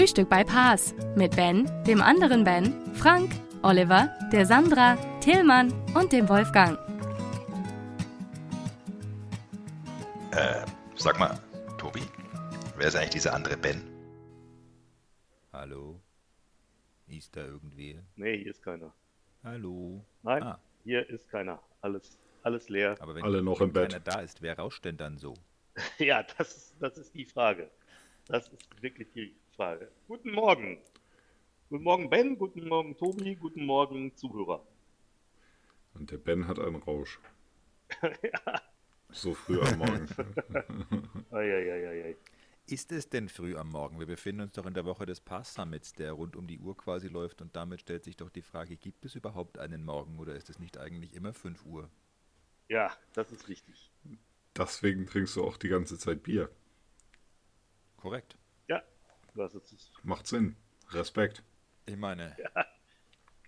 Frühstück bei Paas mit Ben, dem anderen Ben, Frank, Oliver, der Sandra, Tillmann und dem Wolfgang. Äh, sag mal, Tobi, wer ist eigentlich dieser andere Ben? Hallo? Ist da irgendwer? Nee, hier ist keiner. Hallo? Nein, Ah, hier ist keiner. Alles, alles leer. aber wenn, Alle noch wenn im Bett. keiner da ist, wer rauscht denn dann so? Ja, das, ist- das ist die Frage. Das ist wirklich die Frage. Guten Morgen. Guten Morgen, Ben. Guten Morgen, Tobi. Guten Morgen, Zuhörer. Und der Ben hat einen Rausch. So früh am Morgen. Ist es denn früh am Morgen? Wir befinden uns doch in der Woche des Pass Summits, der rund um die Uhr quasi läuft und damit stellt sich doch die Frage, gibt es überhaupt einen Morgen oder ist es nicht eigentlich immer 5 Uhr? Ja, das ist richtig. Deswegen trinkst du auch die ganze Zeit Bier. Korrekt. Ja, das ist Macht Sinn. Respekt. Ich meine,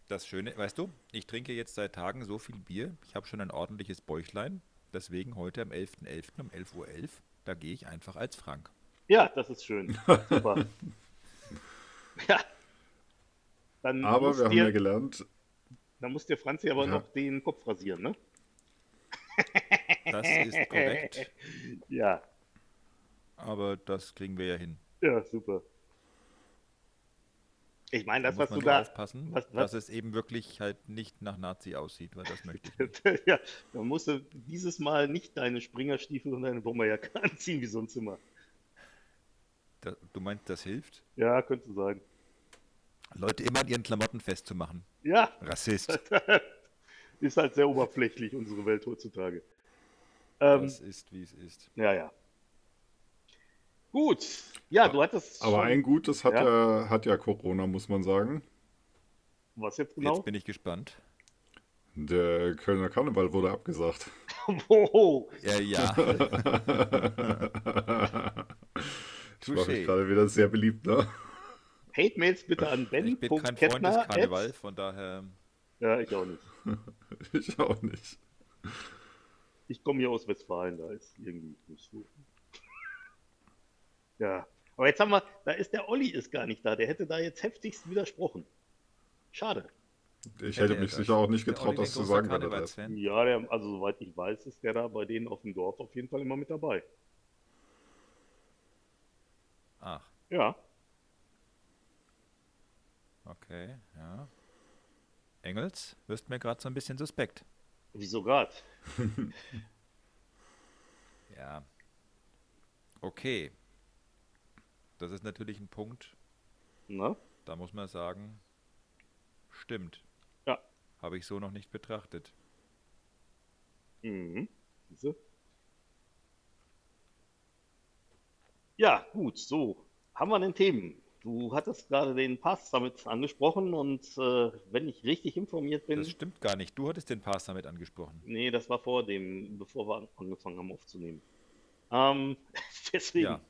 das Schöne, weißt du, ich trinke jetzt seit Tagen so viel Bier, ich habe schon ein ordentliches Bäuchlein, deswegen heute am 11.11. um 11.11 Uhr, da gehe ich einfach als Frank. Ja, das ist schön. Super. ja. Dann Aber wir haben dir, ja gelernt, dann muss dir Franzi aber Ja. noch den Kopf rasieren, ne? Das ist korrekt, Ja, aber das kriegen wir ja hin. ja, super. Ich meine, Da das, muss was man du da. aufpassen, was- was- dass es eben wirklich halt nicht nach Nazi aussieht, weil das möchte ich ja, dann musst du dieses Mal nicht deine Springerstiefel und deine Bomberjacke anziehen wie sonst immer. Da, du meinst, das hilft? Ja, könnte sein. Leute immer an ihren Klamotten festzumachen. Ja, Rassist. ist halt sehr oberflächlich, unsere Welt heutzutage. Ähm, Das ist, wie es ist. ja, ja. Gut. Ja, du hattest aber schon- ein Gutes hat Ja. ja, hat ja Corona, muss man sagen. Was jetzt genau? Jetzt bin ich gespannt. Der Kölner Karneval wurde abgesagt. Wow. Ja, ja. Ich mache mich gerade wieder sehr beliebt, ne? Hate-Mails bitte an Ben. Ich bin kein Freund des Karneval, von daher. Ja, ich auch nicht. Ich auch nicht. Ich komme hier aus Westfalen, da ist irgendwie nicht so. Ja. Aber jetzt haben wir, da ist der Olli ist gar nicht da. Der hätte da jetzt heftigst widersprochen. Schade. Ich hätte mich sicher auch nicht getraut, das zu sagen, wenn er. Ja, der, also soweit ich weiß, ist der da bei denen auf dem Dorf auf jeden Fall immer mit dabei. Ach, Ja. okay, ja. Engels, wirst mir gerade so ein bisschen suspekt. Wieso grad? Ja. Okay. Das ist natürlich ein Punkt, Na? da muss man sagen, stimmt. Ja. Habe ich so noch nicht betrachtet. Mhm. Siehste? Ja, gut, so. Haben wir denn Themen? Du hattest gerade den Pass damit angesprochen und äh, wenn ich richtig informiert bin, Das stimmt gar nicht. Du hattest den Pass damit angesprochen. nee, das war vor dem, bevor wir an- angefangen haben aufzunehmen. Ähm, deswegen, Ja.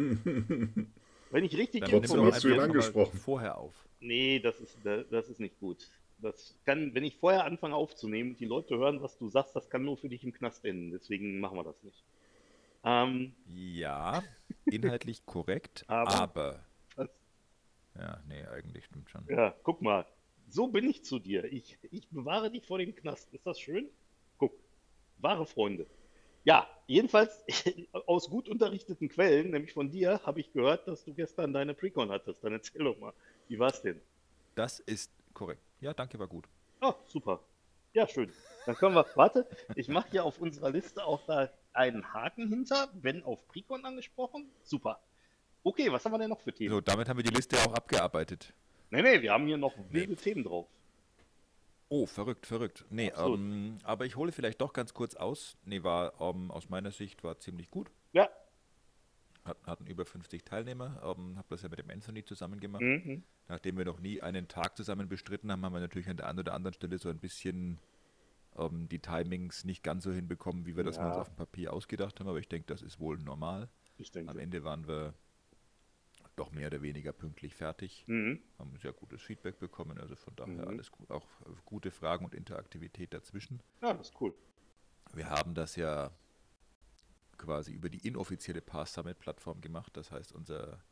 wenn ich richtig Dann informiert hast du ihn angesprochen. Vorher auf. nee, das ist, das ist nicht gut. Das kann, wenn ich vorher anfange aufzunehmen und die Leute hören, was du sagst, das kann nur für dich im Knast enden. Deswegen machen wir das nicht. Ähm, Ja, inhaltlich korrekt, Aber- aber. Was? Ja, nee, eigentlich stimmt schon. Ja, guck mal. So bin ich zu dir. Ich, ich bewahre dich vor dem Knast. Ist das schön? Guck. Wahre Freunde. Ja, jedenfalls aus gut unterrichteten Quellen, nämlich von dir, habe ich gehört, dass du gestern deine Precon hattest. Dann erzähl doch mal. Wie war's denn? Das ist korrekt. Ja, danke, war gut. Ah, super. Ja, schön. Dann können wir, warte, ich mache hier auf unserer Liste auch da einen Haken hinter, wenn auf Precon angesprochen. Super. Okay, was haben wir denn noch für Themen? So, damit haben wir die Liste auch abgearbeitet. Nee, nee, wir haben hier noch wilde Themen drauf. Oh, verrückt, verrückt. Nee, ähm, aber ich hole vielleicht doch ganz kurz aus. Nee, war ähm, aus meiner Sicht war ziemlich gut. Ja, Hat, hatten über 50 Teilnehmer, ähm, habe das ja mit dem Anthony zusammen gemacht. Mhm. Nachdem wir noch nie einen Tag zusammen bestritten haben, haben wir natürlich an der einen oder anderen Stelle so ein bisschen ähm, die Timings nicht ganz so hinbekommen, wie wir das Ja. uns auf dem Papier ausgedacht haben. Aber ich denke, das ist wohl normal. Ich denke. Am Ende waren wir doch mehr oder weniger pünktlich fertig. Mhm. Haben sehr gutes Feedback bekommen, also von daher Mhm. alles gut. Auch äh, gute Fragen und Interaktivität dazwischen. Ja, das ist cool. Wir haben das ja quasi über die inoffizielle Pass Summit Plattform gemacht. Das heißt, unser,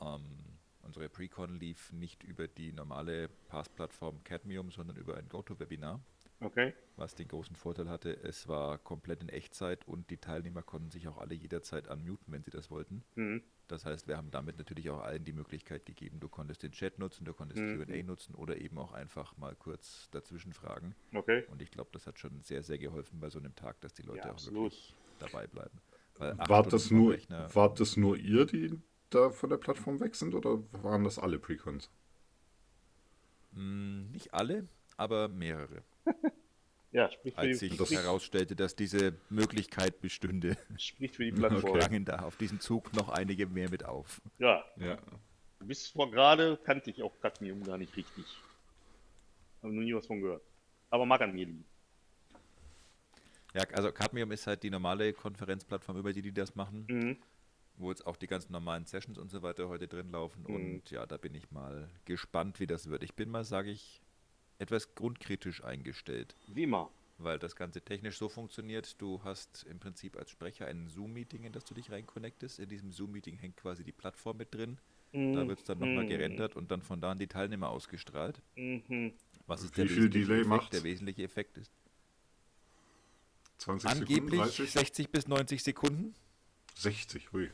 ähm, unsere Precon lief nicht über die normale Pass-Plattform Cadmium, sondern über ein GoToWebinar, Okay. was den großen Vorteil hatte, es war komplett in Echtzeit und die Teilnehmer konnten sich auch alle jederzeit unmuten, wenn sie das wollten. Mhm. Das heißt, wir haben damit natürlich auch allen die Möglichkeit gegeben, du konntest den Chat nutzen, du konntest Mhm. Q&A nutzen oder eben auch einfach mal kurz dazwischen fragen. Okay. Und ich glaube, das hat schon sehr, sehr geholfen bei so einem Tag, dass die Leute Ja, auch wirklich dabei bleiben. War das, nur, war das nur ihr, die da von der Plattform weg sind, oder waren das alle Precons? Mm, nicht alle, aber mehrere. Ja, spricht für, Als die, sich Das- herausstellte, dass diese Möglichkeit bestünde, spricht für die Plattform. Okay. sprangen da auf diesen Zug noch einige mehr mit auf. Ja, Ja. bis vor gerade kannte ich auch Cadmium gar nicht richtig. Habe noch nie was von gehört. Aber mag an mir liegen. Ja, also Cadmium ist halt die normale Konferenzplattform, über die die das machen, Mhm. wo jetzt auch die ganzen normalen Sessions und so weiter heute drin laufen. Mhm. Und ja, da bin ich mal gespannt, wie das wird. Ich bin mal, sage ich, etwas grundkritisch eingestellt. Wie immer. weil das Ganze technisch so funktioniert, du hast im Prinzip als Sprecher ein Zoom-Meeting, in das du dich reinconnectest. In diesem Zoom-Meeting hängt quasi die Plattform mit drin. Da wird es dann nochmal Mhm. gerendert und dann von da an die Teilnehmer ausgestrahlt. Mhm. Was ist Wie der viel wesentliche Delay Effekt? macht's? Der wesentliche Effekt ist 20 Sekunden, angeblich 30? 60 bis 90 Sekunden. 60, hui.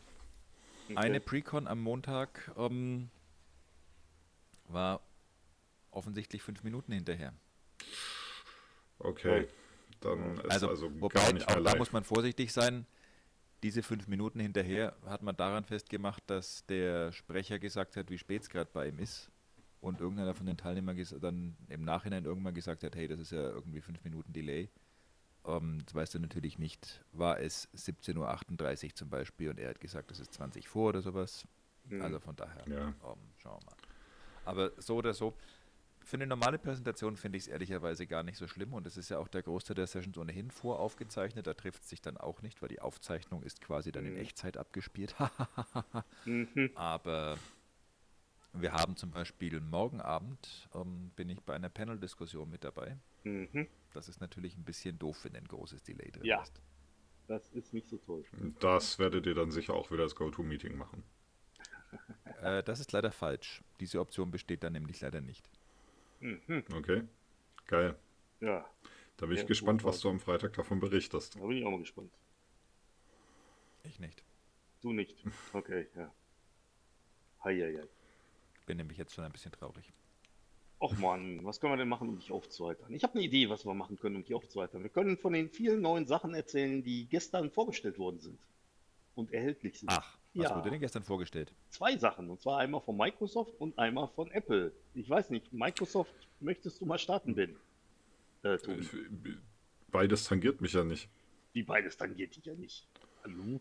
Okay. Eine Precon am Montag ähm, war offensichtlich fünf Minuten hinterher. Okay. Dann ist Also, also, wobei, gar nicht auch mehr da live. muss man vorsichtig sein. Diese fünf Minuten hinterher hat man daran festgemacht, dass der Sprecher gesagt hat, wie spät es gerade bei ihm ist. Und irgendeiner von den Teilnehmern dann im Nachhinein irgendwann gesagt hat, hey, das ist ja irgendwie fünf Minuten Delay. Ähm, das weißt du natürlich nicht. War es 17.38 Uhr zum Beispiel und er hat gesagt, das ist 20 vor oder sowas. Mhm. Also von daher, Ja. ähm, schauen wir mal. Aber so oder so, für eine normale Präsentation finde ich es ehrlicherweise gar nicht so schlimm und es ist ja auch der Großteil der Sessions ohnehin voraufgezeichnet. Da trifft es sich dann auch nicht, weil die Aufzeichnung ist quasi dann in Mhm. Echtzeit abgespielt. Mhm. Aber wir haben zum Beispiel morgen Abend ähm, bin ich bei einer Panel-Diskussion mit dabei. Mhm. Das ist natürlich ein bisschen doof, wenn ein großes Delay drin Ja. ist. Das ist nicht so toll. Das werdet ihr dann sicher auch wieder das Go-To-Meeting machen. Äh, das ist leider falsch. Diese Option besteht dann nämlich leider nicht. Mhm. Okay. Geil. Ja, Da bin ich Ja, gespannt, was du am Freitag davon berichtest. da bin ich auch mal gespannt. Ich nicht. Du nicht. Okay, ja. Heieiei. Bin nämlich jetzt schon ein bisschen traurig. Och man, was können wir denn machen, um dich aufzuheitern? Ich habe eine Idee, was wir machen können, um dich aufzuheitern. Wir können von den vielen neuen Sachen erzählen, die gestern vorgestellt worden sind und erhältlich sind. Ach, was Ja. wurde denn gestern vorgestellt? Zwei Sachen, und zwar einmal von Microsoft und einmal von Apple. Ich weiß nicht, Microsoft, möchtest du mal starten, Ben? Äh, Tobi, Beides tangiert mich ja nicht. wie beides tangiert dich ja nicht. Hallo?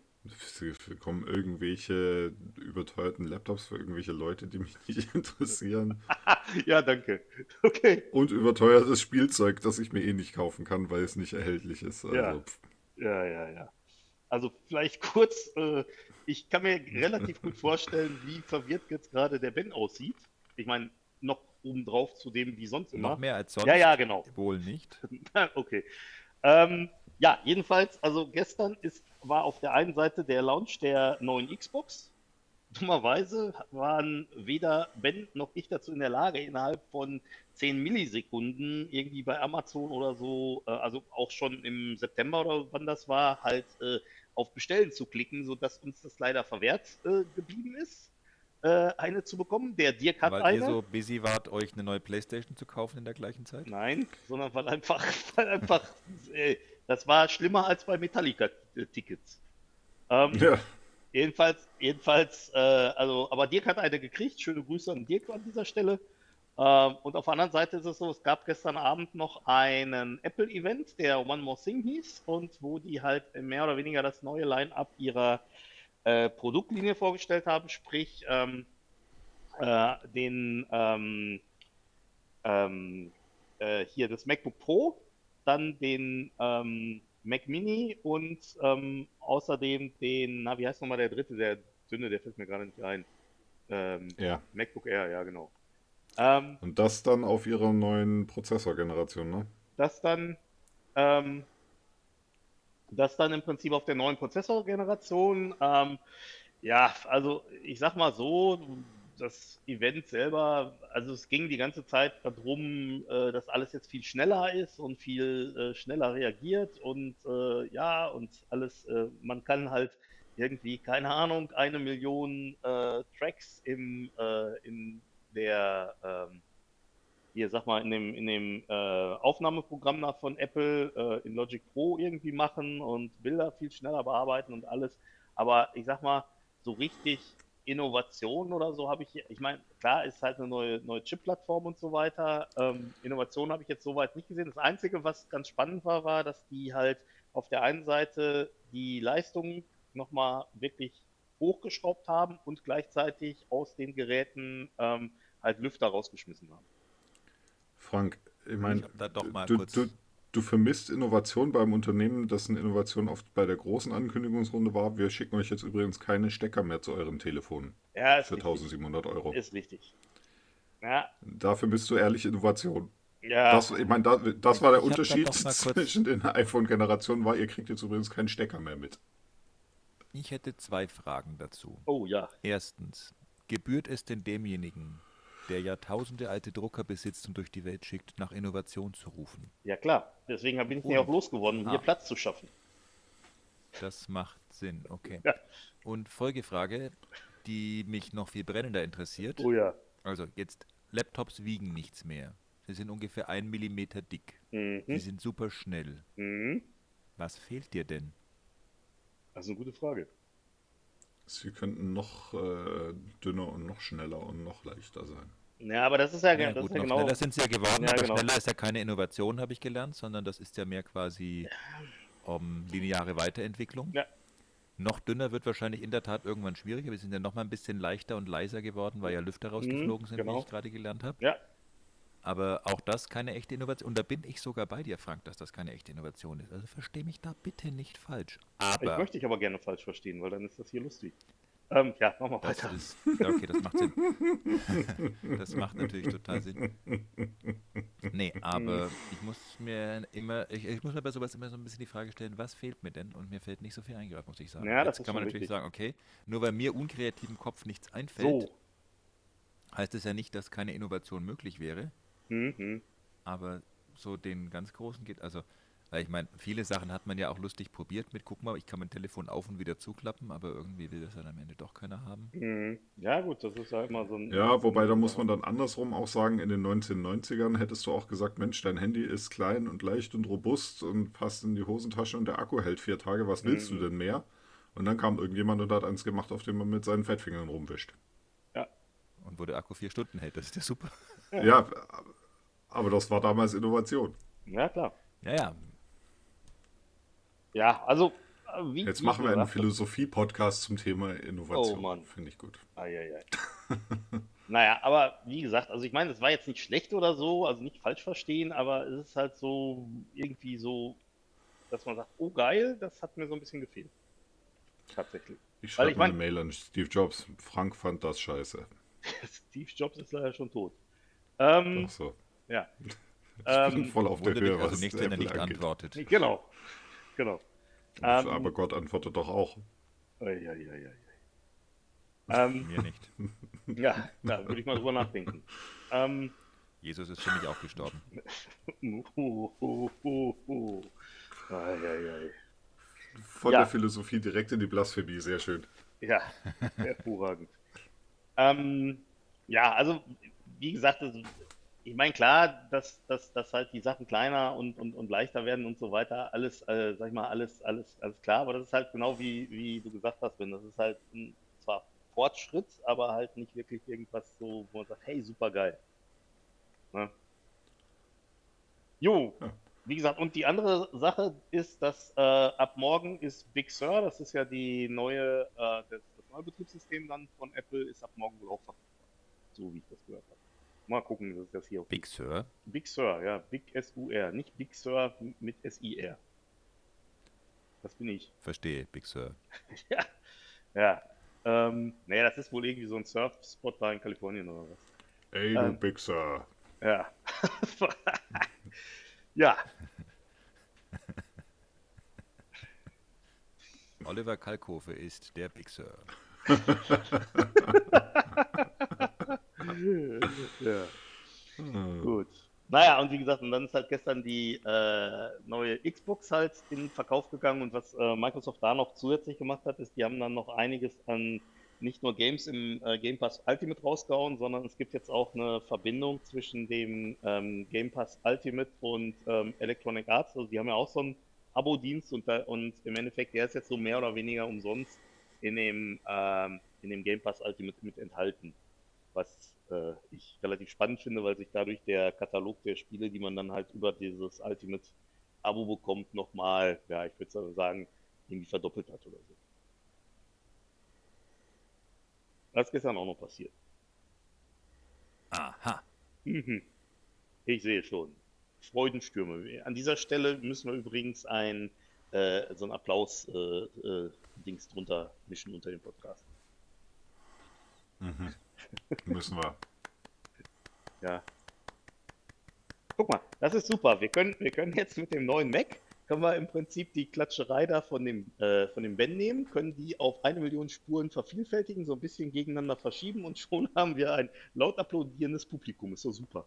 Kommen irgendwelche überteuerten Laptops für irgendwelche Leute, die mich nicht interessieren. Ja, danke. Okay. Und überteuertes Spielzeug, das ich mir eh nicht kaufen kann, weil es nicht erhältlich ist. Also, Ja. Ja, ja, ja. Also vielleicht kurz, äh, ich kann mir relativ gut vorstellen, wie verwirrt jetzt gerade der Ben aussieht. Ich meine, noch obendrauf zu dem, wie sonst immer. Noch mehr als sonst? Ja, ja, genau. Wohl nicht. okay. Ähm, ja, jedenfalls, also gestern ist, war auf der einen Seite der Launch der neuen Xbox. Dummerweise waren weder Ben noch ich dazu in der Lage, innerhalb von 10 Millisekunden irgendwie bei Amazon oder so, äh, also auch schon im September oder wann das war, halt äh, auf Bestellen zu klicken, sodass uns das leider verwehrt äh, geblieben ist, äh, eine zu bekommen. Der Dirk hat Weil eine. ihr so busy wart, euch eine neue Playstation zu kaufen in der gleichen Zeit? Nein, sondern weil einfach, weil einfach, äh, das war schlimmer als bei Metallica-Tickets. Ähm, ja. Jedenfalls, jedenfalls, äh, also, aber Dirk hat eine gekriegt. Schöne Grüße an Dirk an dieser Stelle. Ähm, und auf der anderen Seite ist es so, es gab gestern Abend noch einen Apple-Event, der One More Thing hieß und wo die halt mehr oder weniger das neue Line-Up ihrer äh, Produktlinie vorgestellt haben, sprich ähm, äh, den ähm, ähm, äh, hier das MacBook Pro, dann den ähm, Mac Mini und ähm, außerdem den, na, wie heißt nochmal der dritte, der dünne, der fällt mir gerade nicht ein. Ja. MacBook Air, ja, genau. Ähm, Und das dann auf ihrer neuen Prozessorgeneration, ne? das dann, ähm, das dann im Prinzip auf der neuen Prozessorgeneration. Ähm, ja, also ich sag mal so, das Event selber, also es ging die ganze Zeit darum, äh, dass alles jetzt viel schneller ist und viel äh, schneller reagiert und äh, ja, und alles, äh, man kann halt irgendwie, keine Ahnung, eine Million äh, Tracks im, äh, in der, ähm, hier sag mal, in dem, in dem äh, Aufnahmeprogramm nach von Apple äh, in Logic Pro irgendwie machen und Bilder viel schneller bearbeiten und alles. Aber ich sag mal, so richtig Innovation oder so habe ich, hier- ich meine, klar ist halt eine neue, neue Chip-Plattform und so weiter. Ähm, Innovation habe ich jetzt soweit nicht gesehen. Das Einzige, was ganz spannend war, war, dass die halt auf der einen Seite die Leistung nochmal wirklich hochgeschraubt haben und gleichzeitig aus den Geräten ähm, halt Lüfter rausgeschmissen haben. Frank, ich meine, du, du, du vermisst Innovation beim Unternehmen, dessen Innovation oft bei der großen Ankündigungsrunde war. Wir schicken euch jetzt übrigens keine Stecker mehr zu euren Telefonen Ja, ist für richtig. 1700 Euro. Ist richtig. Ja, Dafür bist du ehrlich Innovation. ja. Das, ich meine, da, das war der Ich Unterschied zwischen den iPhone-Generationen, war, ihr kriegt jetzt übrigens keinen Stecker mehr mit. Ich hätte zwei Fragen dazu. Oh ja. Erstens, gebührt es denn demjenigen, der jahrtausende alte Drucker besitzt und durch die Welt schickt, nach Innovation zu rufen? Ja klar. Deswegen bin ich ja auch losgeworden, um Ah. hier Platz zu schaffen. Das macht Sinn, okay. Ja. Und Folgefrage, die mich noch viel brennender interessiert. Oh ja. Also jetzt, Laptops wiegen nichts mehr. Sie sind ungefähr ein Millimeter dick. Sie Mhm. sind super schnell. Mhm. Was fehlt dir denn? Das ist eine gute Frage. Sie könnten noch äh, dünner und noch schneller und noch leichter sein. Ja, aber das ist ja, Ja, das gut, ist ja noch genau. schneller sind sie ja geworden, Ja, aber genau. schneller ist ja keine Innovation, habe ich gelernt, sondern das ist ja mehr quasi um, lineare Weiterentwicklung. Ja. Noch dünner wird wahrscheinlich in der Tat irgendwann schwieriger. Wir sind ja noch mal ein bisschen leichter und leiser geworden, weil ja Lüfter rausgeflogen sind, genau. wie ich gerade gelernt habe. Ja. Aber auch das keine echte Innovation. Und da bin ich sogar bei dir, Frank, dass das keine echte Innovation ist. Also verstehe mich da bitte nicht falsch. Ich Aber möchte dich aber gerne falsch verstehen, weil dann ist das hier lustig. Ähm, ja, machen wir das weiter. ist. Ja, okay, das macht Sinn. das macht natürlich total Sinn. Nee, aber ich muss mir immer, ich, ich muss mir bei sowas immer so ein bisschen die Frage stellen, was fehlt mir denn? Und mir fällt nicht so viel ein muss ich sagen. Ja, das Jetzt ist kann man natürlich richtig. sagen, okay, nur weil mir unkreativen Kopf nichts einfällt, So. heißt es ja nicht, dass keine Innovation möglich wäre. Mhm. Aber so den ganz großen geht, also, weil ich meine, viele Sachen hat man ja auch lustig probiert mit, guck mal, ich kann mein Telefon auf und wieder zuklappen, aber irgendwie will das dann am Ende doch keiner haben. Mhm. Ja, gut, das ist ja immer so ein. Ja, wobei da muss man dann andersrum auch sagen, in den 1990ern hättest du auch gesagt, Mensch, dein Handy ist klein und leicht und robust und passt in die Hosentasche und der Akku hält vier Tage, was willst Mhm. du denn mehr? Und dann kam irgendjemand und hat eins gemacht, auf dem man mit seinen Fettfingern rumwischt. Und wo der Akku vier Stunden hält, das ist ja super. Ja, aber das war damals Innovation. Ja, klar. Ja, ja, Ja, also, wie. Jetzt wie machen wir einen Philosophie-Podcast zum Thema Innovation. Oh, Mann. Finde ich gut. Eieiei. naja, aber wie gesagt, also ich meine, es war jetzt nicht schlecht oder so, also nicht falsch verstehen, aber es ist halt so irgendwie so, dass man sagt, oh geil, das hat mir so ein bisschen gefehlt. Tatsächlich. Ich schreibe ich mal eine Mail an Steve Jobs. Frank fand das scheiße. Steve Jobs ist leider schon tot. Ähm, Ach so. ja. Ich bin Ähm, voll auf der Höhe, also was nicht, wenn er nicht angeht. antwortet. Genau. Genau. Ähm, Aber Gott antwortet doch auch. Eieieiei. Ähm, Mir nicht. ja, da würde ich mal drüber nachdenken. Ähm, Jesus ist für mich auch gestorben. uh, uh. Eieiei. Von Ja. der Philosophie direkt in die Blasphemie, sehr schön. Ja, hervorragend. Ähm, ja, also wie gesagt, das, ich meine klar, dass, dass, dass halt die Sachen kleiner und, und, und leichter werden und so weiter, alles, äh, sag ich mal, alles, alles, alles klar, aber das ist halt genau wie, wie du gesagt hast, Ben, das ist halt ein, zwar Fortschritt, aber halt nicht wirklich irgendwas so, wo man sagt, hey, super geil. Ne? Jo, wie gesagt, und die andere Sache ist, dass äh, ab morgen ist Big Sur, das ist ja die neue, äh, das, Betriebssystem dann von Apple, ist ab morgen wohl auch verfügbar. So wie ich das gehört habe. Mal gucken, das ist das hier auf Big Sur. Big Sur, ja, Big S-U-R, nicht Big Sur mit S-I-R. Das bin ich. Verstehe, Big Sur. ja. Ja. Ähm, naja, das ist wohl irgendwie so ein Surfspot da in Kalifornien oder was. Ey, du Ähm. Big Sur. Ja. ja. Oliver Kalkofe ist der Big Sur. ja. Hm. Gut. Naja, und wie gesagt, und dann ist halt gestern die äh, neue Xbox halt in Verkauf gegangen und was äh, Microsoft da noch zusätzlich gemacht hat, ist, die haben dann noch einiges an nicht nur Games im äh, Game Pass Ultimate rausgehauen, sondern es gibt jetzt auch eine Verbindung zwischen dem ähm, Game Pass Ultimate und ähm, Electronic Arts. Also die haben ja auch so einen Abo-Dienst und, und im Endeffekt, der ist jetzt so mehr oder weniger umsonst in dem, ähm, in dem Game Pass Ultimate mit enthalten. Was äh, ich relativ spannend finde, weil sich dadurch der Katalog der Spiele, die man dann halt über dieses Ultimate Abo bekommt, nochmal, ja, ich würde sagen, irgendwie verdoppelt hat oder so. Das ist gestern auch noch passiert. Aha. Mhm. Ich sehe schon. Freudenstürme. An dieser Stelle müssen wir übrigens ein äh, so ein Applaus äh, äh, drunter mischen unter dem Podcast. Mhm. Müssen wir. Ja. Guck mal, das ist super. Wir können, wir können jetzt mit dem neuen Mac können wir im Prinzip die Klatscherei da von dem, äh, von dem Ben nehmen, können die auf eine Million Spuren vervielfältigen, so ein bisschen gegeneinander verschieben und schon haben wir ein laut applaudierendes Publikum. Ist doch super.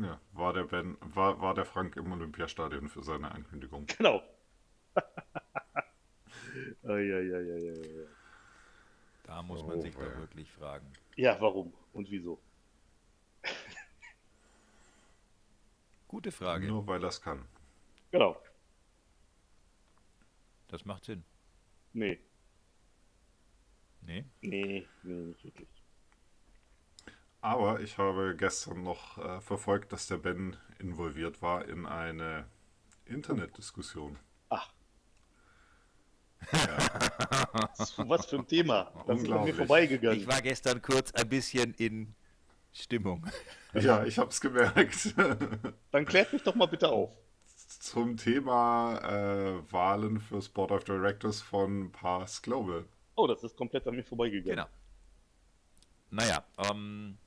Ja, war der Ben, war, war der Frank im Olympiastadion für seine Ankündigung. Genau. Eieieiei. Da muss man Oh, sich doch wirklich fragen. Ja, warum und wieso? Gute Frage. Nur weil es kann. Genau. Das macht Sinn. Nee, Nee? nee, nee, nicht wirklich. Aber ich habe gestern noch äh, verfolgt, dass der Ben involviert war in eine Internetdiskussion. Ach. Was, für ein Thema. Das ist an mir vorbeigegangen. Ich war gestern kurz ein bisschen in Stimmung. Ja, ich habe es gemerkt. Dann klärt mich doch mal bitte auf. Zum Thema äh, Wahlen fürs Board of Directors von Pass Global. Oh, das ist komplett an mir vorbeigegangen. Genau. Naja, ähm,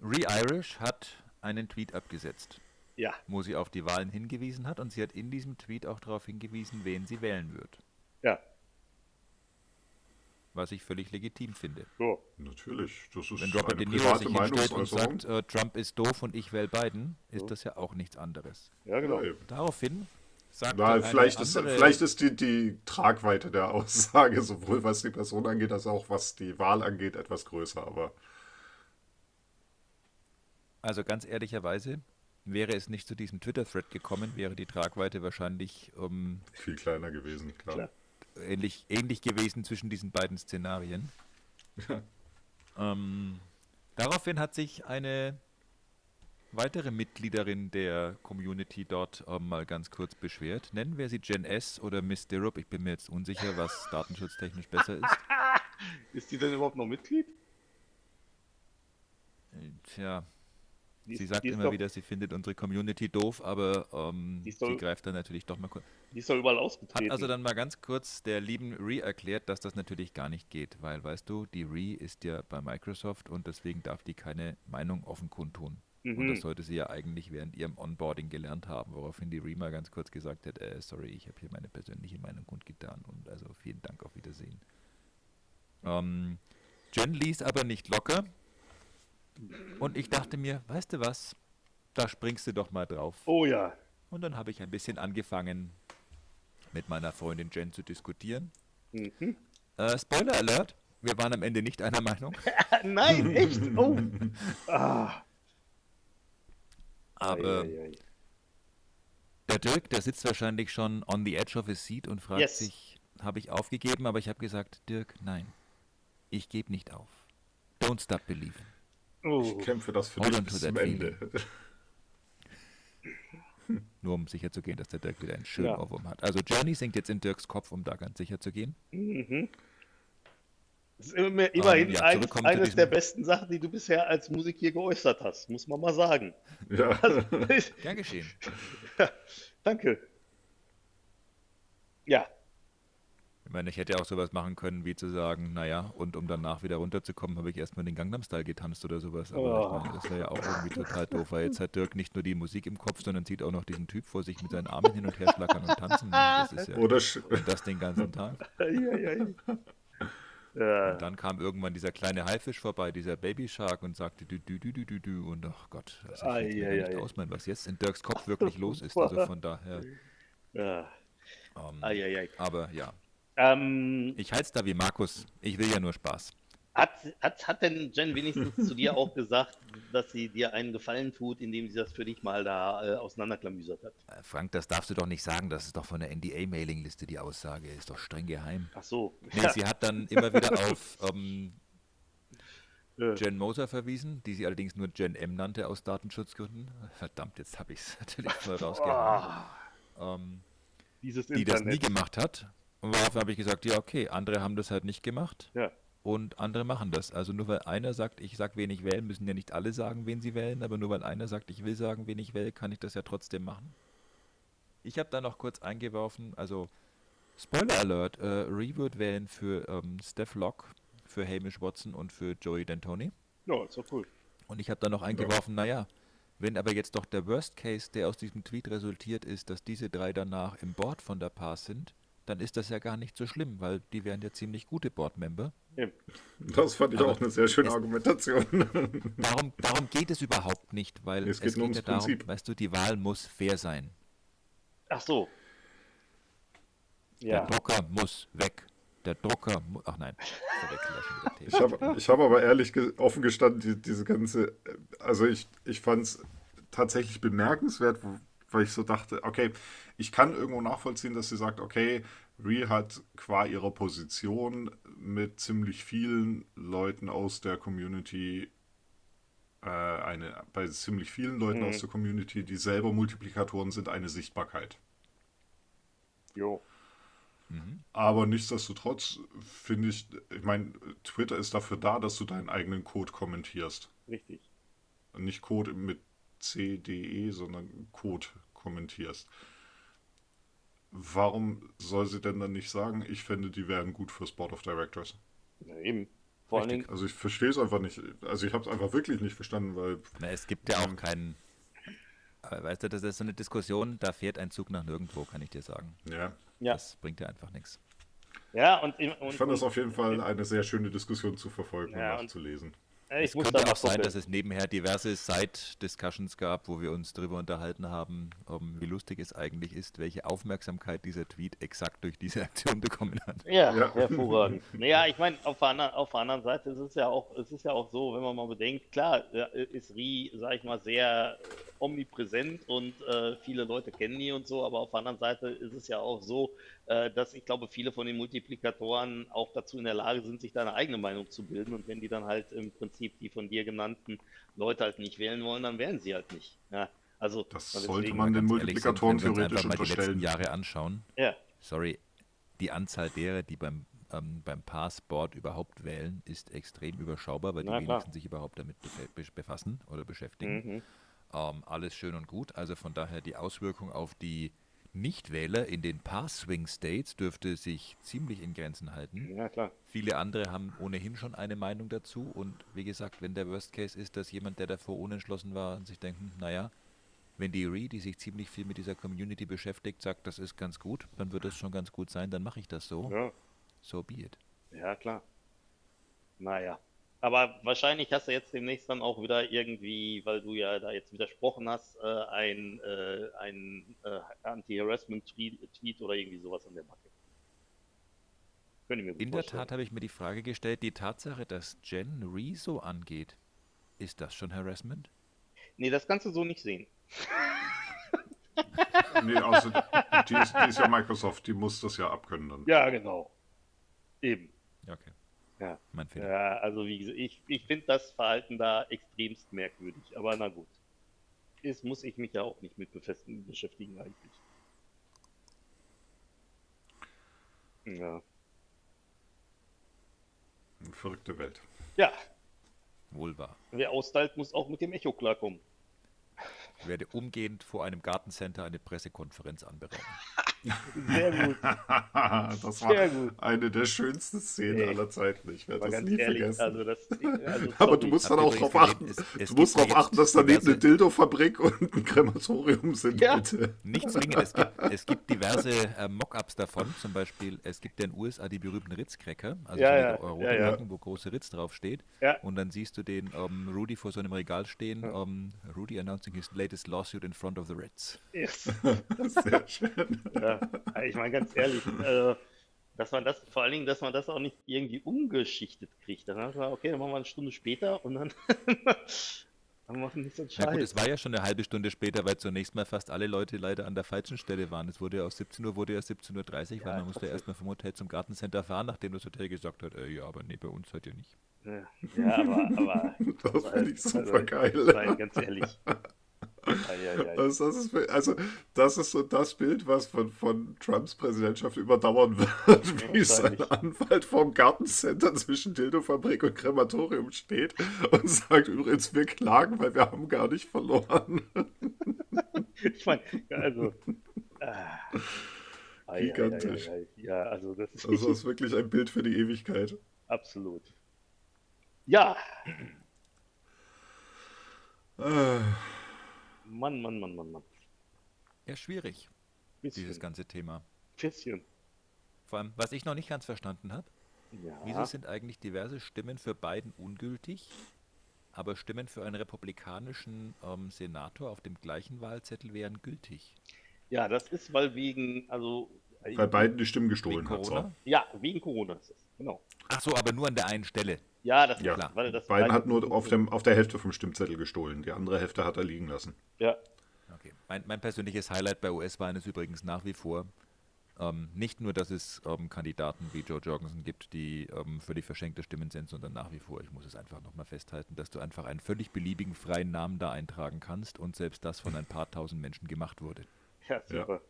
Re-Irish hat einen Tweet abgesetzt, Ja, wo sie auf die Wahlen hingewiesen hat und sie hat in diesem Tweet auch darauf hingewiesen, wen sie wählen wird. ja. Was ich völlig legitim finde. So. Natürlich, das ist Wenn Robert eine De Niro sich hinstellt und Meinungsäußerung. sagt, äh, Trump ist doof und ich wähle Biden, ist das ja auch nichts anderes. Ja, genau. Ja, eben. Daraufhin sagt Na, vielleicht ist, vielleicht ist die, die Tragweite der Aussage, sowohl was die Person angeht, als auch was die Wahl angeht, etwas größer. Aber Also ganz ehrlicherweise, wäre es nicht zu diesem Twitter-Thread gekommen, wäre die Tragweite wahrscheinlich ähm, viel kleiner gewesen, klar. Klar. ähnlich, ähnlich gewesen zwischen diesen beiden Szenarien. ähm, daraufhin hat sich eine weitere Mitgliederin der Community dort ähm, mal ganz kurz beschwert. Nennen wir sie Jen S. oder Miss Dirup. Ich bin mir jetzt unsicher, was datenschutztechnisch besser ist. Ist die denn überhaupt noch Mitglied? Äh, Tja, Die sie sagt immer doch, wieder, sie findet unsere Community doof, aber ähm, doch- sie greift dann natürlich doch mal kurz. Die ist doch überall Hat ausgetreten. also dann mal ganz kurz der lieben Re erklärt, dass das natürlich gar nicht geht, weil, weißt du, die Re ist ja bei Microsoft und deswegen darf die keine Meinung offen kundtun. Und Mhm. das sollte sie ja eigentlich während ihrem Onboarding gelernt haben, woraufhin die Re mal ganz kurz gesagt hat, äh, sorry, ich habe hier meine persönliche Meinung kundgetan und also vielen Dank, auf Wiedersehen. Ähm, Jen ließ aber nicht locker und ich dachte mir, weißt du was, da springst du doch mal drauf. Oh ja. Und dann habe ich ein bisschen angefangen, mit meiner Freundin Jen zu diskutieren. Mhm. Äh, Spoiler Alert, wir waren am Ende nicht einer Meinung, Nein, echt? Oh. Ah. aber Ei, ei, ei. der Dirk, der sitzt wahrscheinlich schon on the edge of his seat und fragt Yes. sich, habe ich aufgegeben? Aber ich habe gesagt, Dirk, nein, ich gebe nicht auf. Don't stop believing. Oh. Ich kämpfe das für Hold dich bis that zum Ende. Nur um sicher zu gehen, dass der Dirk wieder einen schönen Ja. Ohrwurm hat. Also Journey singt jetzt in Dirks Kopf, um da ganz sicher zu gehen. Mhm. Das ist immer, immerhin Ähm, ja, eins, eines der besten Sachen, die du bisher als Musik hier geäußert hast, muss man mal sagen. Ja. Also, Gern geschehen. danke. Ja, Ich meine, ich hätte auch sowas machen können, wie zu sagen, naja, und um danach wieder runterzukommen, habe ich erstmal den Gangnam Style getanzt oder sowas. Aber Oh. ich meine, das wäre ja auch irgendwie total doof, weil jetzt hat Dirk nicht nur die Musik im Kopf, sondern sieht auch noch diesen Typ vor sich mit seinen Armen hin und her schlackern und tanzen. Das ist ja, Oder und das den ganzen Tag. Und dann kam irgendwann dieser kleine Haifisch vorbei, dieser Baby Shark und sagte dü dü dü dü dü dü und ach Gott, will mir ei, gar nicht ei. ausmalen, was jetzt in Dirks Kopf wirklich los ist. Also von daher. Ja. Ähm, aber ja, Ähm, ich halte es da wie Markus. Ich will ja nur Spaß. hat, hat, hat denn Jen wenigstens zu dir auch gesagt, dass sie dir einen Gefallen tut, indem sie das für dich mal da äh, auseinanderklamüsert hat? Äh, Frank, das darfst du doch nicht sagen. Das ist doch von der NDA-Mailingliste die Aussage. Ist doch streng geheim. Ach so. Nee, sie hat dann immer wieder auf ähm, Ja. Jen Moser verwiesen, die sie allerdings nur Jen M nannte aus Datenschutzgründen. Verdammt, jetzt habe ich es natürlich voll rausgehauen. Ah, Ähm, die das nie gemacht hat. Und daraufhin habe ich gesagt, ja okay, andere haben das halt nicht gemacht Ja. und andere machen das. Also nur weil einer sagt, ich sag, wen ich wählen, müssen ja nicht alle sagen, wen sie wählen, aber nur weil einer sagt, ich will sagen, wen ich wähle, kann ich das ja trotzdem machen. Ich habe da noch kurz eingeworfen, also Spoiler Alert, äh, Ree wird wählen für ähm, Steph Locke, für Hamish Watson und für Joey D'Antoni. Ja, ist doch cool. Und ich habe da noch eingeworfen, naja, wenn aber jetzt doch der Worst Case, der aus diesem Tweet resultiert ist, dass diese drei danach im Board von der Pass sind, dann ist das ja gar nicht so schlimm, weil die wären ja ziemlich gute Board-Member. Das fand ich Aber auch eine sehr schöne es- Argumentation. Darum, darum geht es überhaupt nicht, weil Es es, geht geht, nur ja ums darum, Prinzip. weißt du, die Wahl muss fair sein. Ach so. Ja. Der Drucker muss weg. Der Drucker muss. Ach nein, ich habe ich hab aber ehrlich ge- offen gestanden, die, diese ganze, äh, also ich, ich fand es tatsächlich bemerkenswert, wo- weil ich so dachte, okay, ich kann irgendwo nachvollziehen, dass sie sagt, okay, Ree hat qua ihrer Position mit ziemlich vielen Leuten aus der Community äh, eine, bei ziemlich vielen Leuten Mhm. aus der Community, die selber Multiplikatoren sind, eine Sichtbarkeit. Jo. Aber nichtsdestotrotz finde ich, ich meine, Twitter ist dafür da, dass du deinen eigenen Code kommentierst. Richtig. Nicht Code mit CDE, sondern Code kommentierst. Warum soll sie denn dann nicht sagen, ich fände, die wären gut fürs Board of Directors? Ja, eben. Vor allen. Dingen, Also ich verstehe es einfach nicht. Also ich habe es einfach wirklich nicht verstanden, weil Na, es gibt ja auch keinen. Aber weißt du, das ist so eine Diskussion, da fährt ein Zug nach nirgendwo, kann ich dir sagen. ja, ja. Das bringt ja einfach nichts. Ja, und, und, ich fand das auf jeden Fall eine sehr schöne Diskussion zu verfolgen Ja, und und- nachzulesen. Ich Es muss könnte auch sein, dass es nebenher diverse Side-Discussions gab, wo wir uns darüber unterhalten haben, um, wie lustig es eigentlich ist, welche Aufmerksamkeit dieser Tweet exakt durch diese Aktion bekommen hat. Ja, Ja. hervorragend. Naja, ich meine, auf der, anderen, auf der anderen Seite ist es ja auch, es ist ja auch so, wenn man mal bedenkt, klar, ist Ri, sag ich mal, sehr omnipräsent und äh, viele Leute kennen die und so, aber auf der anderen Seite ist es ja auch so, äh, dass ich glaube, viele von den Multiplikatoren auch dazu in der Lage sind, sich da eine eigene Meinung zu bilden und wenn die dann halt im Prinzip die von dir genannten Leute halt nicht wählen wollen, dann wählen sie halt nicht. Ja, also Das deswegen- sollte man den Multiplikatoren wir uns theoretisch einfach mal die letzten unterstellen. Jahre anschauen. Ja, Sorry, die Anzahl derer, die beim, ähm, beim Passport überhaupt wählen, ist extrem überschaubar, weil die Na, klar. wenigsten sich überhaupt damit befassen oder beschäftigen. mhm. Ähm, alles schön und gut. Also von daher die Auswirkung auf die Nichtwähler in den Pass-Swing-States dürfte sich ziemlich in Grenzen halten. ja klar. Viele andere haben ohnehin schon eine Meinung dazu. Und wie gesagt, wenn der Worst Case ist, dass jemand, der davor unentschlossen war, sich denkt, hm, naja, wenn die Re, die sich ziemlich viel mit dieser Community beschäftigt, sagt, das ist ganz gut, dann wird es schon ganz gut sein, dann mache ich das so. Ja. So be it. Ja, klar. Naja. Aber wahrscheinlich hast du jetzt demnächst dann auch wieder irgendwie, weil du ja da jetzt widersprochen hast, äh, ein, äh, ein äh, Anti-Harassment-Tweet oder irgendwie sowas an der Backe. Könnte ich mir gut In der vorstellen. Tat habe ich mir die Frage gestellt, die Tatsache, dass Jen Re so angeht, ist das schon Harassment? Nee, das kannst du so nicht sehen. Nee, also die ist, die ist ja Microsoft, die muss das ja abkönnen dann. Ja, genau. Eben. Okay. Ja. Mein Fehler. Ja, also wie gesagt, ich, ich finde das Verhalten da extremst merkwürdig, aber na gut. ist, muss ich mich ja auch nicht mit befestigen, beschäftigen eigentlich. Ja. Eine verrückte Welt. Ja, Wohl wahr. wer austeilt, muss auch mit dem Echo klarkommen. Ich werde umgehend vor einem Gartencenter eine Pressekonferenz anberaumen. Sehr gut. das war Sehr gut. eine der schönsten Szenen Ey. aller Zeiten. Ich werde Aber das ganz nie ehrlich, vergessen. also das. Also Aber du musst dann auch darauf achten, es- es du musst darauf achten, dass daneben diverse- eine Dildo-Fabrik und ein Krematorium sind, Ja. bitte. Nicht zwingend, es gibt, es gibt diverse äh, Mockups davon. Zum Beispiel, es gibt ja in den USA die berühmten Ritz-Cracker, also Ja, ja, rote ja, wo große Ritz draufsteht. Ja. Und dann siehst du den ähm, Rudy vor so einem Regal stehen, ähm, Rudy announcing his latest lawsuit in front of the Ritz. Yes. Sehr schön. Ja, ich meine ganz ehrlich, äh, dass man das, vor allen Dingen, dass man das auch nicht irgendwie umgeschichtet kriegt. Dann hat man, okay, dann machen wir eine Stunde später und dann, dann machen wir nicht so einen Na gut, Scheiß. es war ja schon eine halbe Stunde später, weil zunächst mal fast alle Leute leider an der falschen Stelle waren. Es wurde ja aus 17 Uhr, wurde ja 17.30 Uhr, weil Ja, man musste trotzdem. erstmal vom Hotel zum Gartencenter fahren, nachdem das Hotel gesagt hat, äh, ja, aber nee, bei uns halt ja nicht. Ja, ja, aber, aber Das finde ich also, super geil. Nein, ganz ehrlich. Also das, ist, also das ist so das Bild, was von, von Trumps Präsidentschaft überdauern wird, wie sein. Anwalt vorm Gartencenter zwischen Dildofabrik und Krematorium steht und sagt übrigens, wir klagen, weil wir haben gar nicht verloren. Ich meine, also. Ei, Gigantisch. Ja, also das ist Also das ist wirklich ein Bild für die Ewigkeit. absolut. Ja, Äh, Mann, Mann, Mann, Mann, Mann. Ja, schwierig, Bisschen, dieses ganze Thema. bisschen. Vor allem, was ich noch nicht ganz verstanden habe, wieso Ja, sind eigentlich diverse Stimmen für Biden ungültig, aber Stimmen für einen republikanischen ähm, Senator auf dem gleichen Wahlzettel wären gültig? ja, das ist, weil wegen, also. äh, bei beiden die Stimmen Wegen gestohlen hat. Corona? So. Ja, wegen Corona ist es. Genau. Ach so, aber nur an der einen Stelle. Ja, das Ja, ist, weil das Biden hat nur auf, dem, auf der Hälfte vom Stimmzettel gestohlen. Die andere Hälfte hat er liegen lassen. Ja, Okay. Mein, mein persönliches Highlight bei US-Wahlen ist übrigens nach wie vor ähm, nicht nur, dass es ähm, Kandidaten wie Joe Jorgensen gibt, die ähm, völlig verschenkte Stimmen sind, sondern nach wie vor, ich muss es einfach nochmal festhalten, dass du einfach einen völlig beliebigen freien Namen da eintragen kannst und selbst das von ein paar tausend Menschen gemacht wurde. ja, super.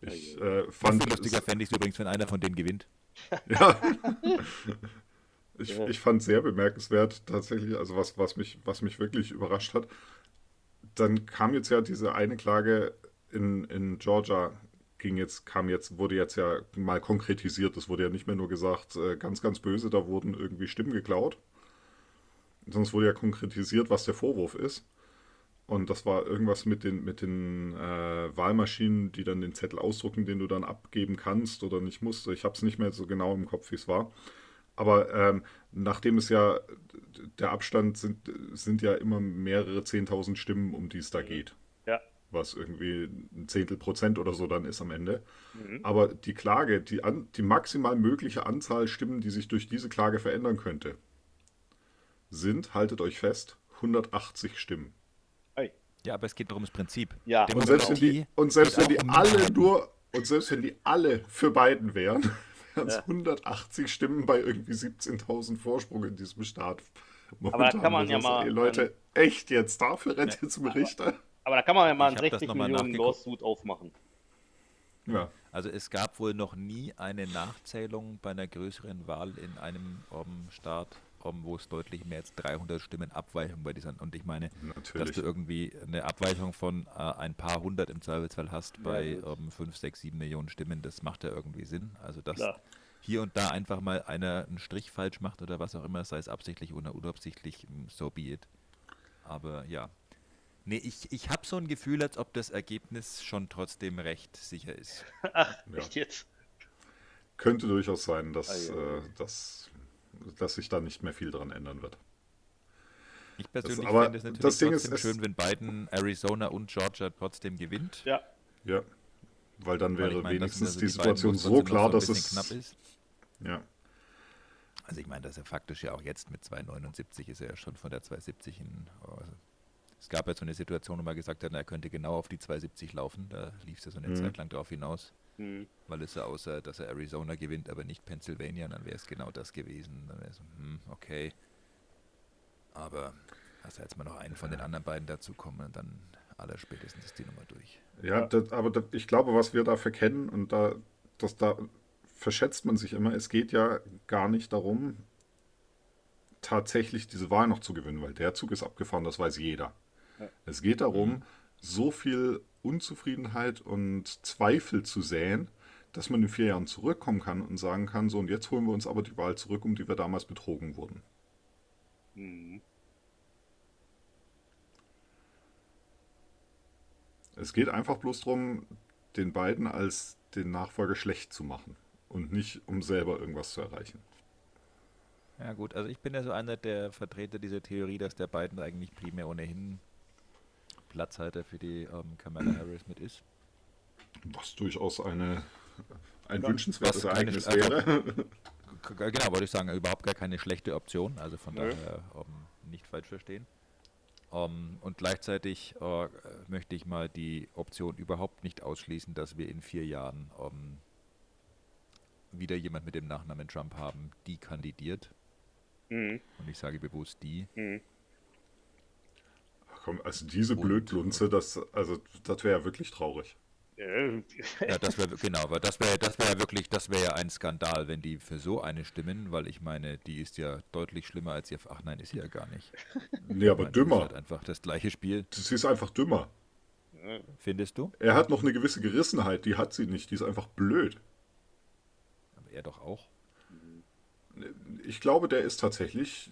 Ich Ja, äh, Noch fand lustiger fände ich es übrigens, wenn einer von denen gewinnt. Ja. Ich, Ja. ich fand sehr bemerkenswert tatsächlich, also was, was, mich, was mich wirklich überrascht hat. Dann kam jetzt ja diese eine Klage in, in Georgia, ging jetzt, kam jetzt, wurde jetzt ja mal konkretisiert. Es wurde ja nicht mehr nur gesagt, äh, ganz, ganz böse, da wurden irgendwie Stimmen geklaut. Sonst wurde ja konkretisiert, was der Vorwurf ist. Und das war irgendwas mit den, mit den äh, Wahlmaschinen, die dann den Zettel ausdrucken, den du dann abgeben kannst oder nicht musst. Ich habe es nicht mehr so genau im Kopf, wie es war. Aber ähm, nachdem es ja, der Abstand sind, sind ja immer mehrere 10.000 Stimmen, um die es da geht. Ja. Was irgendwie ein Zehntel Prozent oder so dann ist am Ende. Mhm. Aber die Klage, die, an, die maximal mögliche Anzahl Stimmen, die sich durch diese Klage verändern könnte, sind, haltet euch fest, 180 Stimmen. Ja, aber es geht darum das Prinzip. Ja. Und selbst wenn die, und selbst wenn die um alle nur, und selbst wenn die alle für Biden wären, wären es Ja. 180 Stimmen bei irgendwie 17.000 Vorsprung in diesem Staat. Aber da kann man ja mal- ey, Leute, echt jetzt dafür rennt ihr zum Richter? Aber da kann man ja mal einen hab das 60 noch mal Millionen. Lawsuit aufmachen. Ja. Also es gab wohl noch nie eine Nachzählung bei einer größeren Wahl in einem ähm, Staat, ähm, wo es deutlich mehr als 300 Stimmen Abweichung bei dieser und ich meine, dass Natürlich. du irgendwie eine Abweichung von äh, ein paar hundert im Zweifelsfall hast bei gut. ähm, 5, 6, 7 Millionen Stimmen, das macht ja irgendwie Sinn. Also dass Klar. hier und da einfach mal einer einen Strich falsch macht oder was auch immer, sei es absichtlich oder unabsichtlich, mm, so be it. Aber ja. Nee, ich, ich habe so ein Gefühl, als ob das Ergebnis schon trotzdem recht sicher ist. Ach, Ja. echt jetzt? Könnte durchaus sein, dass, Ah, ja. äh, dass, dass sich da nicht mehr viel dran ändern wird. Ich persönlich aber fände es natürlich das Ding ist, trotzdem es- schön, wenn Biden Arizona und Georgia trotzdem gewinnt. Ja. Ja. Weil dann Weil wäre ich meine, das wenigstens also die die beiden, Situation so klar, so dass es. knapp ist. Ja. Also ich meine, das ist ja faktisch ja auch jetzt mit 2,79 ist er ja schon von der 2,70 in. Also es gab ja so eine Situation, wo man gesagt hat, er könnte genau auf die 2,70 laufen. Da lief es ja so eine Mhm. Zeit lang drauf hinaus, Hm. weil es ja außer, dass er Arizona gewinnt, aber nicht Pennsylvania, dann wäre es genau das gewesen. Dann wäre es, hm, okay. Aber Also jetzt mal noch einen von den anderen beiden dazukommen und dann aller spätestens ist die Nummer durch. Ja, das, aber das, ich glaube, was wir da verkennen und da, das da verschätzt man sich immer, es geht ja gar nicht darum, tatsächlich diese Wahl noch zu gewinnen, weil der Zug ist abgefahren, das weiß jeder. Ja. Es geht darum, so viel Unzufriedenheit und Zweifel zu säen, dass man in vier Jahren zurückkommen kann und sagen kann, so und jetzt holen wir uns aber die Wahl zurück, um die wir damals betrogen wurden. Mhm. Es geht einfach bloß darum, den beiden als den Nachfolger schlecht zu machen und nicht um selber irgendwas zu erreichen. Ja gut, also ich bin ja so einer der Vertreter dieser Theorie, dass der Biden eigentlich primär ohnehin Platzhalter für die ähm, Kamala Harris mit ist. Was durchaus eine, ein Ja, wünschenswertes was keine- Ereignis also- wäre. K- Genau, wollte ich sagen, überhaupt gar keine schlechte Option, also von Nö. daher ähm, nicht falsch verstehen. Ähm, und gleichzeitig äh, möchte ich mal die Option überhaupt nicht ausschließen, dass wir in vier Jahren ähm, wieder jemand mit dem Nachnamen Trump haben, die kandidiert. Mhm. Und ich sage bewusst die. Mhm. Komm, also diese Und- Blödlunze, das, also, das wäre ja wirklich traurig. Äh, Ja, das wäre genau, aber das wäre das wäre wirklich, das wäre ja ein Skandal, wenn die für so eine stimmen, weil ich meine, die ist ja deutlich schlimmer als ihr. Ach nein, ist sie ja gar nicht. Nee, aber meine, das ist dümmer. halt einfach das gleiche Spiel. Sie ist einfach dümmer. Findest du? Er hat noch eine gewisse Gerissenheit, die hat sie nicht. Die ist einfach blöd. Aber er doch auch. Ich glaube, der ist tatsächlich.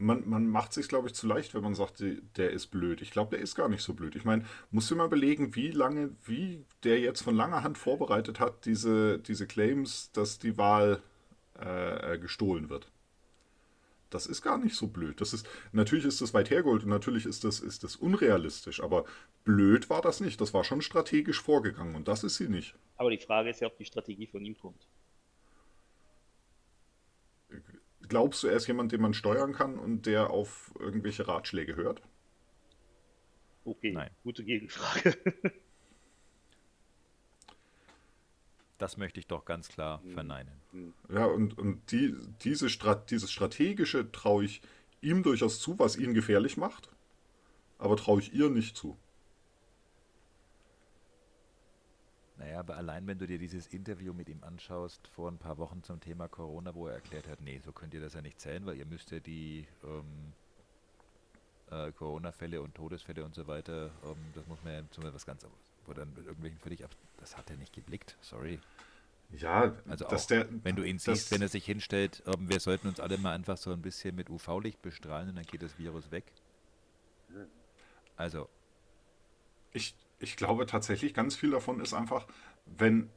Man, man macht sich, glaube ich, zu leicht, wenn man sagt, der ist blöd. Ich glaube, der ist gar nicht so blöd. Ich meine, musst du mal überlegen, wie lange, wie der jetzt von langer Hand vorbereitet hat, diese, diese Claims, dass die Wahl äh, gestohlen wird. Das ist gar nicht so blöd. Das ist, natürlich ist das weit hergeholt und natürlich ist das, ist das unrealistisch, aber blöd war das nicht. Das war schon strategisch vorgegangen und das ist sie nicht. aber die Frage ist ja, ob die Strategie von ihm kommt. Glaubst du, er ist jemand, den man steuern kann und der auf irgendwelche Ratschläge hört? Okay, Nein. gute Gegenfrage. Das möchte ich doch ganz klar verneinen. Ja, und, und die, diese Strat, dieses Strategische traue ich ihm durchaus zu, was ihn gefährlich macht, aber traue ich ihr nicht zu. Naja, aber allein wenn du dir dieses Interview mit ihm anschaust vor ein paar Wochen zum Thema Corona, wo er erklärt hat, nee, so könnt ihr das ja nicht zählen, weil ihr müsst ja die ähm, äh, Corona-Fälle und Todesfälle und so weiter, ähm, das muss man ja zum was ganz, wo dann mit irgendwelchen völlig ab, das hat er nicht geblickt, sorry. Ja, Also auch, der, wenn du ihn siehst, wenn er sich hinstellt, ähm, wir sollten uns alle mal einfach so ein bisschen mit UV-Licht bestrahlen und dann geht das Virus weg. Also, Ich, ich glaube tatsächlich, ganz viel davon ist einfach, wenn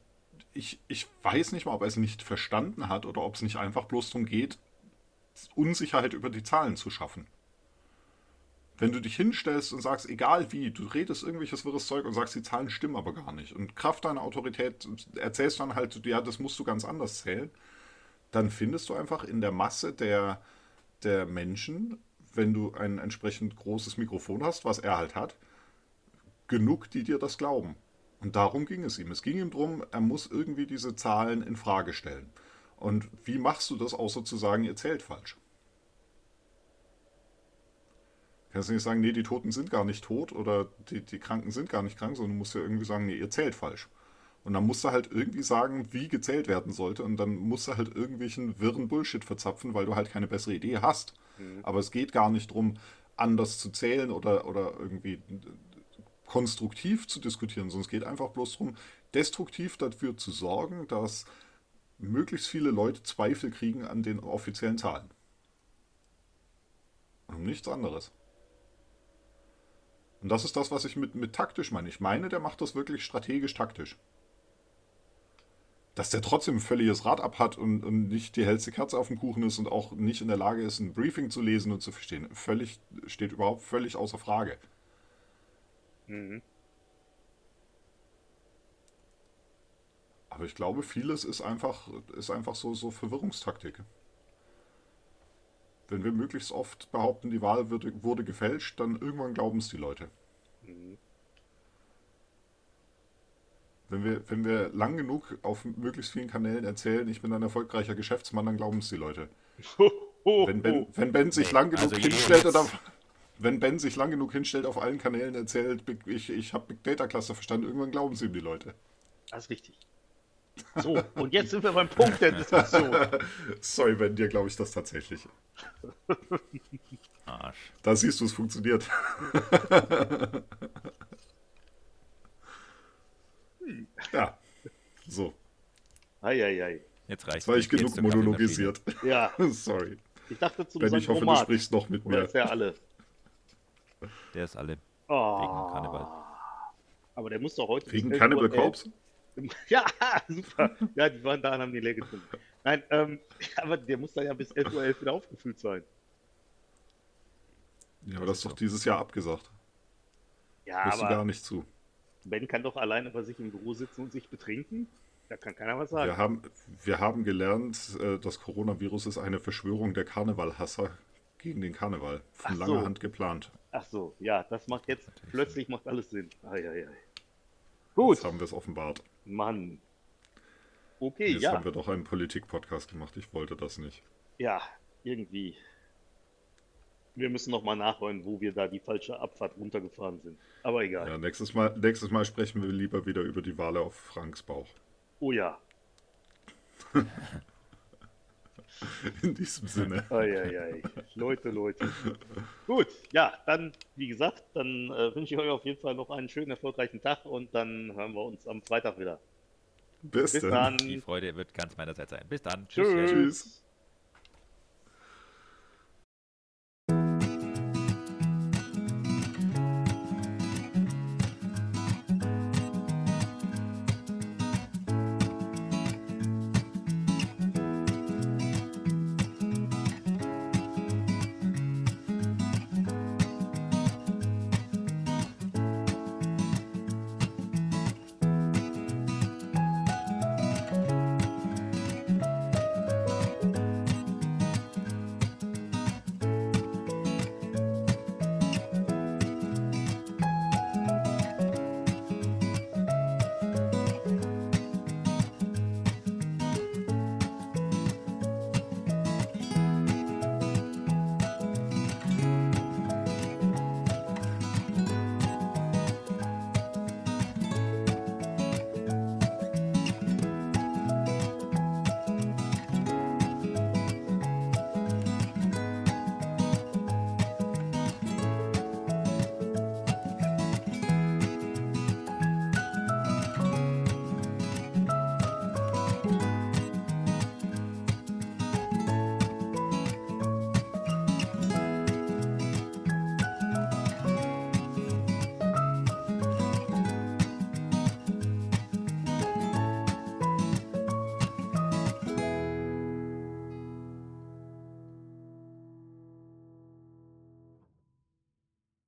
ich, ich weiß nicht mal, ob er es nicht verstanden hat oder ob es nicht einfach bloß darum geht, Unsicherheit über die Zahlen zu schaffen. Wenn du dich hinstellst und sagst, egal wie, du redest irgendwelches wirres Zeug und sagst, die Zahlen stimmen aber gar nicht. Und Kraft deiner Autorität erzählst dann halt, ja, das musst du ganz anders zählen. Dann findest du einfach in der Masse der, der Menschen, wenn du ein entsprechend großes Mikrofon hast, was er halt hat, genug, die dir das glauben. Und darum ging es ihm. Es ging ihm darum, er muss irgendwie diese Zahlen in Frage stellen. Und wie machst du das, außer zu sagen, ihr zählt falsch? Kannst du nicht sagen, nee, die Toten sind gar nicht tot oder die, die Kranken sind gar nicht krank, sondern du musst ja irgendwie sagen, nee, ihr zählt falsch. Und dann musst du halt irgendwie sagen, wie gezählt werden sollte. Und dann musst du halt irgendwelchen wirren Bullshit verzapfen, weil du halt keine bessere Idee hast. Aber es geht gar nicht darum, anders zu zählen oder, oder irgendwie konstruktiv zu diskutieren, sondern es geht einfach bloß darum, destruktiv dafür zu sorgen, dass möglichst viele Leute Zweifel kriegen an den offiziellen Zahlen. Und um nichts anderes. Und das ist das, was ich mit, mit taktisch meine. Ich meine, der macht das wirklich strategisch taktisch. Dass der trotzdem ein völliges Rad abhat und, und nicht die hellste Kerze auf dem Kuchen ist und auch nicht in der Lage ist, ein Briefing zu lesen und zu verstehen, völlig, steht überhaupt völlig außer Frage. Mhm. Aber ich glaube, vieles ist einfach, ist einfach so, so Verwirrungstaktik. Wenn wir möglichst oft behaupten, die Wahl wurde, wurde gefälscht, dann irgendwann glauben es die Leute. Mhm. Wenn wir, wenn wir lang genug auf möglichst vielen Kanälen erzählen, ich bin ein erfolgreicher Geschäftsmann, dann glauben es die Leute. Wenn Ben, wenn ben sich lang genug also hinstellt oder wenn Ben sich lang genug hinstellt auf allen Kanälen erzählt, ich, ich habe Big Data Cluster verstanden, irgendwann glauben sie ihm die Leute. Das ist richtig. So, und jetzt sind wir beim Punkt der Diskussion. Sorry, Ben, dir glaube ich das tatsächlich. Arsch. Da siehst du, es funktioniert. ja, so. Eieiei. Jetzt reicht Jetzt war ich genug monologisiert. Ja, Sorry. ich dachte zum Ben, ich hoffe, du sprichst noch mit mir. ist der alle? Der ist alle. Oh, Wegen Karneval. Aber der muss doch heute. Wegen bis 11 Cannibal Corpse? Ja, super. Ja, die waren da und haben die leer getrunken. Nein, ähm, aber der muss dann ja bis 11.11 Uhr wieder aufgefüllt sein. Ja, aber das ist doch dieses Jahr abgesagt. Ja, Hörst du gar aber nicht zu. Ben kann doch alleine bei sich im Büro sitzen und sich betrinken. Da kann keiner was sagen. Wir haben, wir haben gelernt, äh, das Coronavirus ist eine Verschwörung der Karnevalhasser gegen den Karneval. Von Ach langer so. Hand geplant. Ach so, ja, das macht jetzt plötzlich macht alles Sinn. Eieiei. Gut, Jetzt haben wir es offenbart. Mann. Okay, Jetzt ja, haben wir doch einen Politik-Podcast gemacht. Ich wollte das nicht. ja, irgendwie. Wir müssen noch mal nachholen, wo wir da die falsche Abfahrt runtergefahren sind. Aber egal. Ja, nächstes, Mal, nächstes Mal sprechen wir lieber wieder über die Wale auf Franks Bauch. Oh ja. In diesem Sinne. Eieiei. Leute, Leute. Gut, ja, dann, wie gesagt, dann äh, wünsche ich euch auf jeden Fall noch einen schönen, erfolgreichen Tag und dann hören wir uns am Freitag wieder. Bis, Bis dann. dann. Die Freude wird ganz meinerseits sein. Bis dann. Tschüss. Tschüss. Tschüss.